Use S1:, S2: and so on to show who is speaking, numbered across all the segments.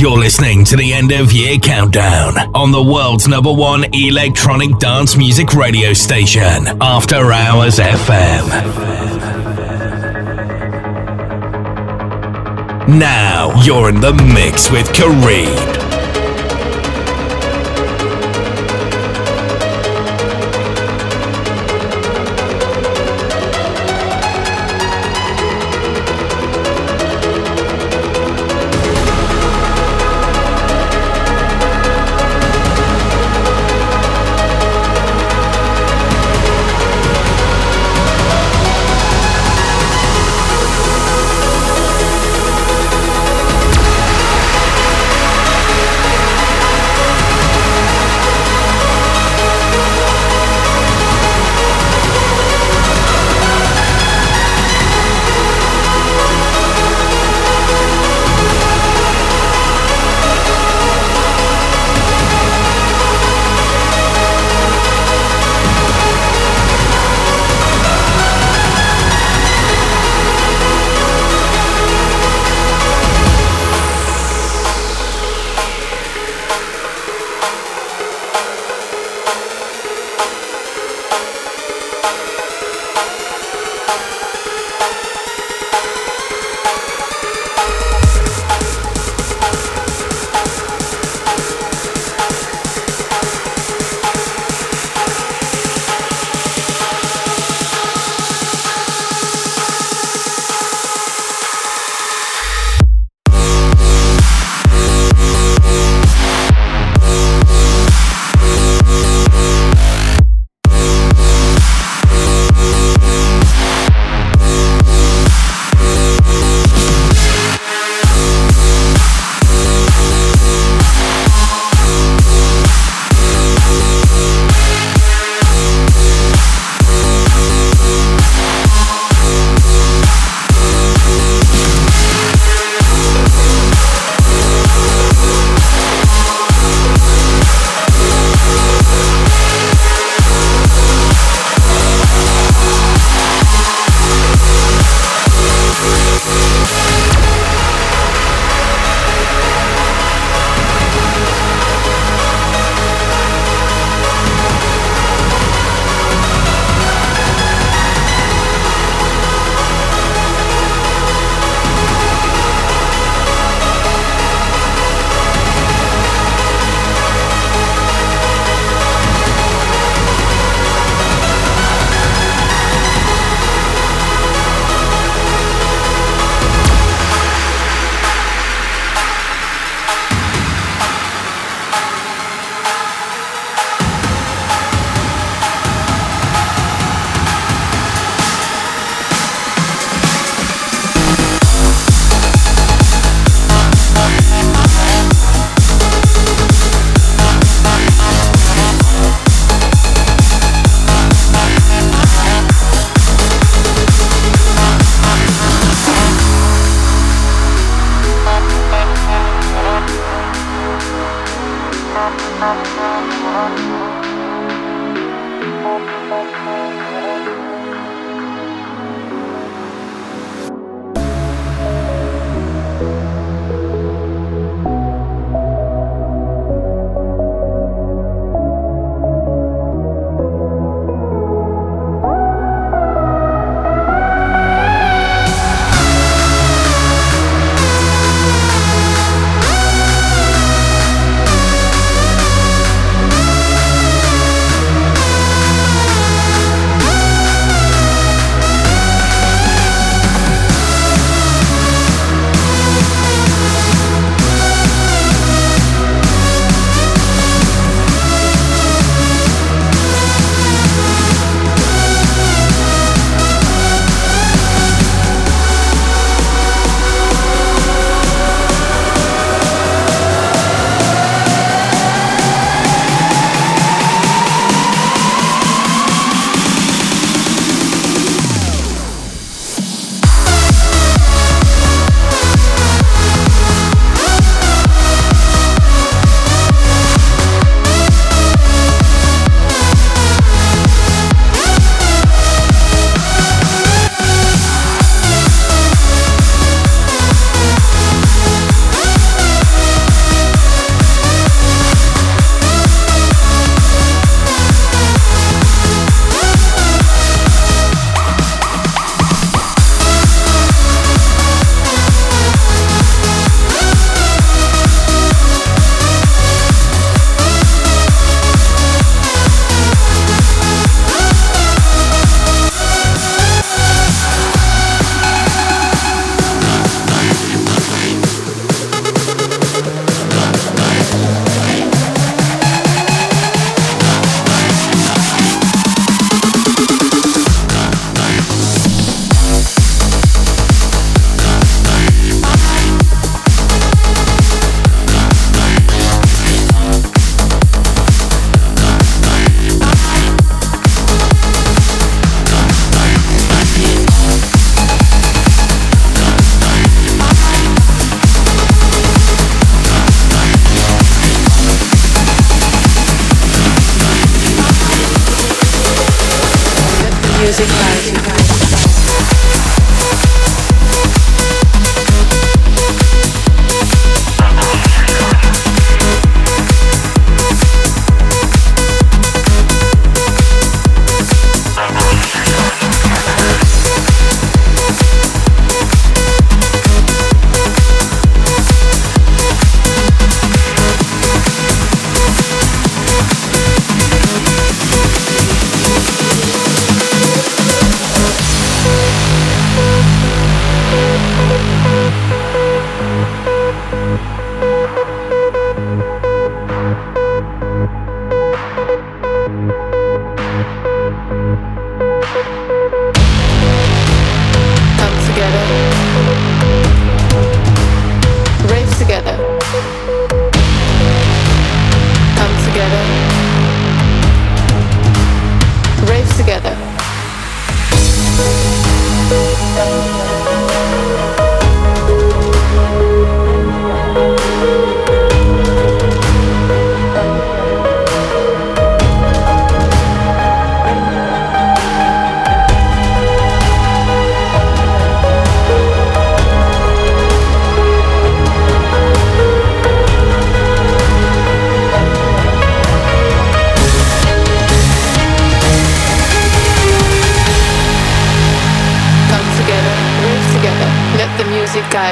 S1: You're listening to the end of year countdown on the world's number one electronic dance music radio station, After Hours FM. Now you're in the mix with Kareem.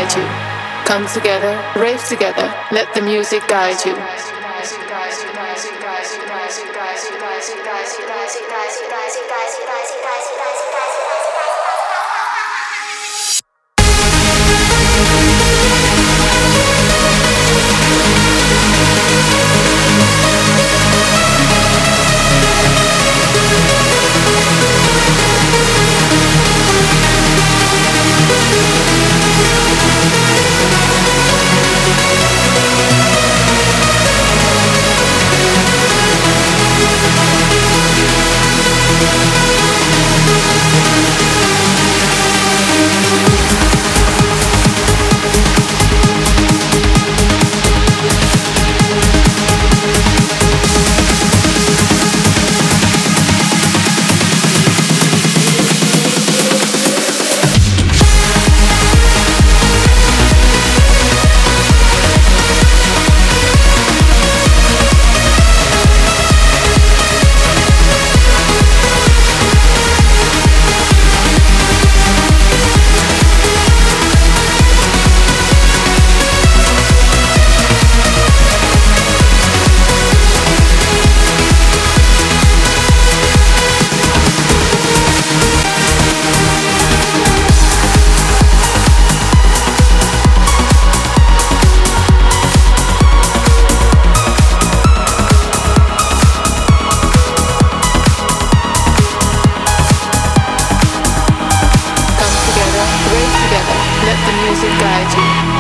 S2: guide you.
S1: Come together, rave together, let the music guide you. música de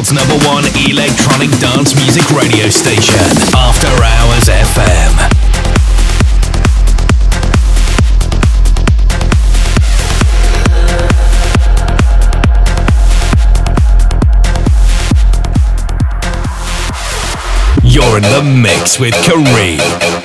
S1: world's number one electronic dance music radio station, After Hours FM. You're in the mix with Kareem.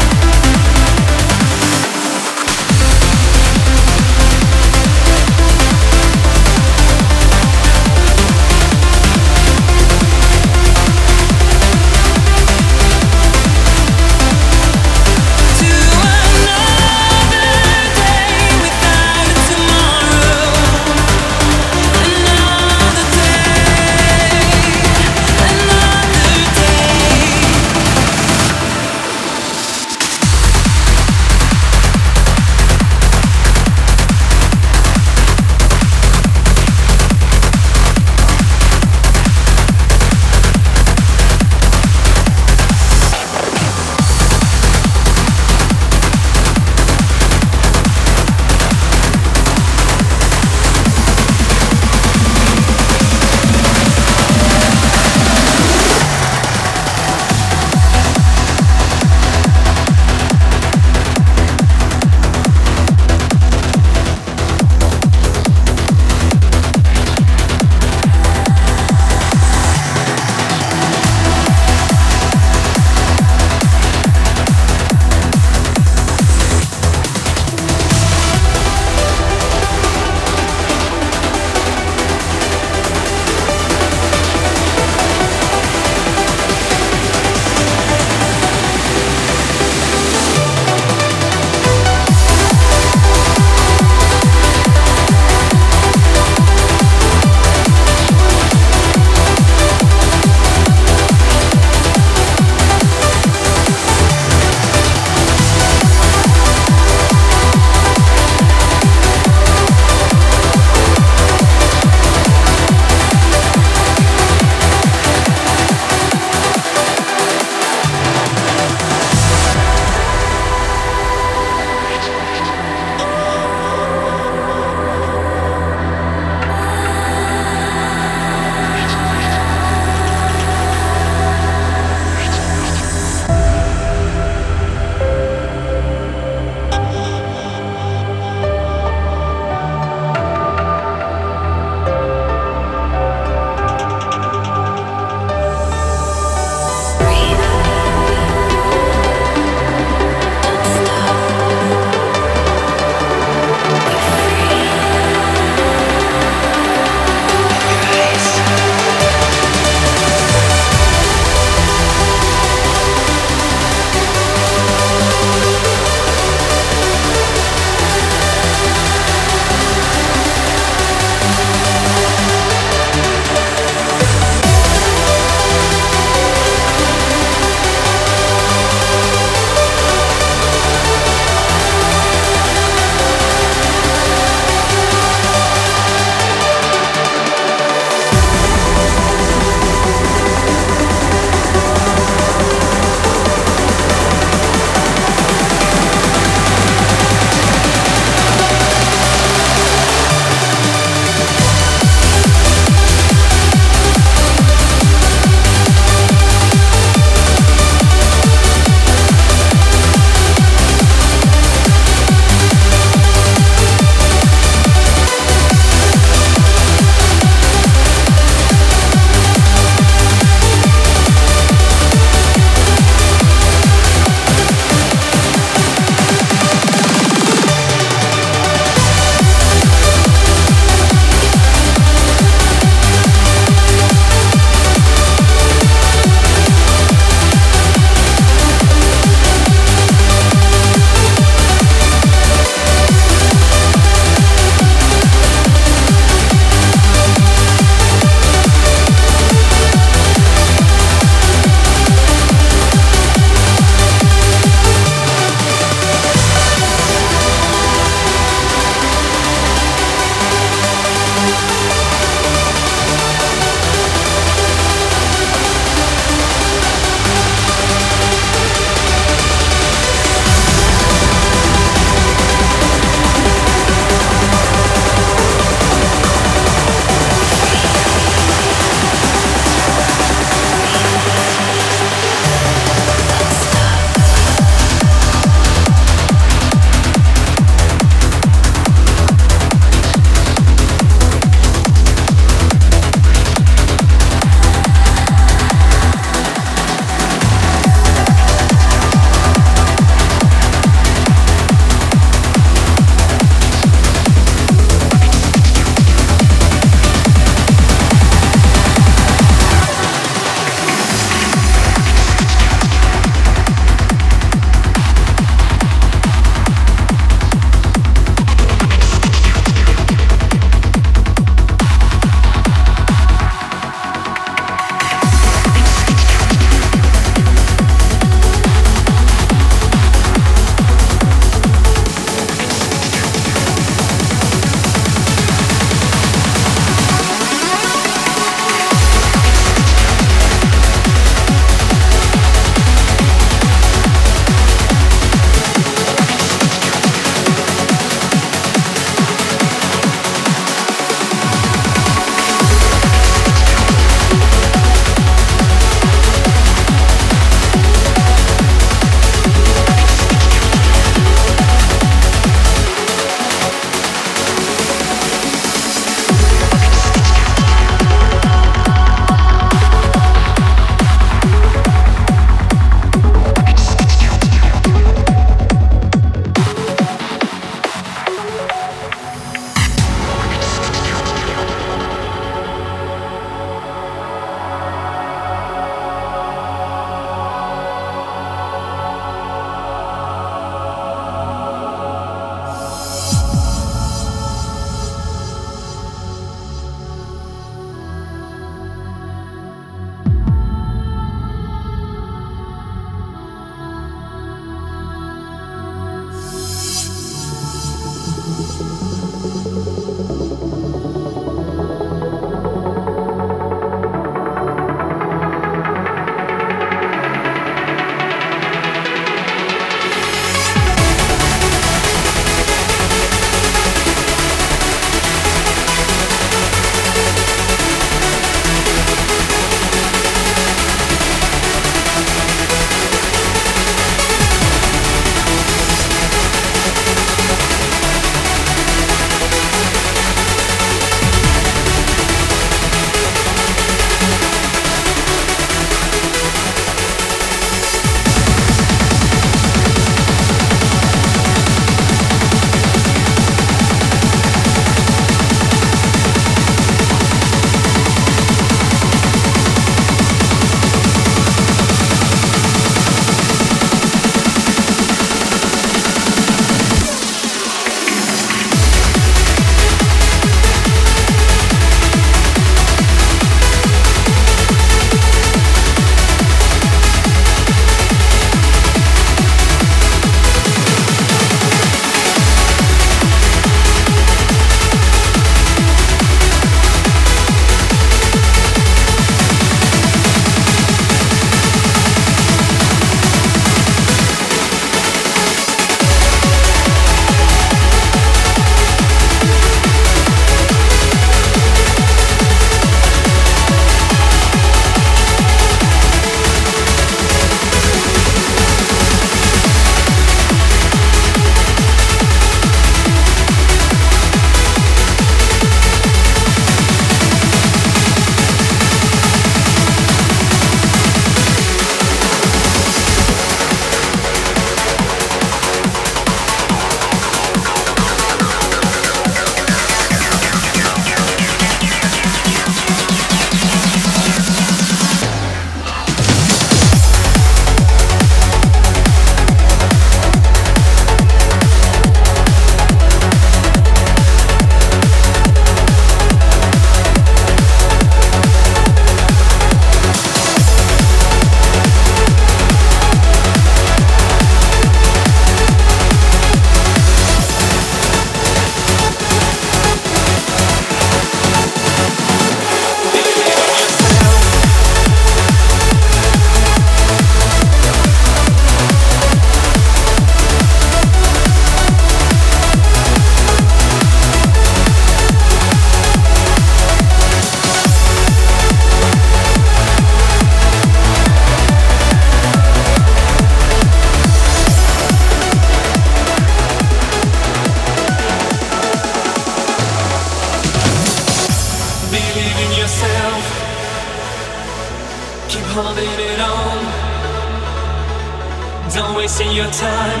S3: Your time.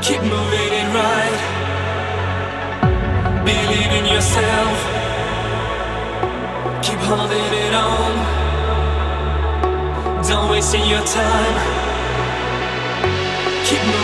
S3: Keep moving it right. Believe in yourself. Keep holding it on. Don't waste your time. Keep moving.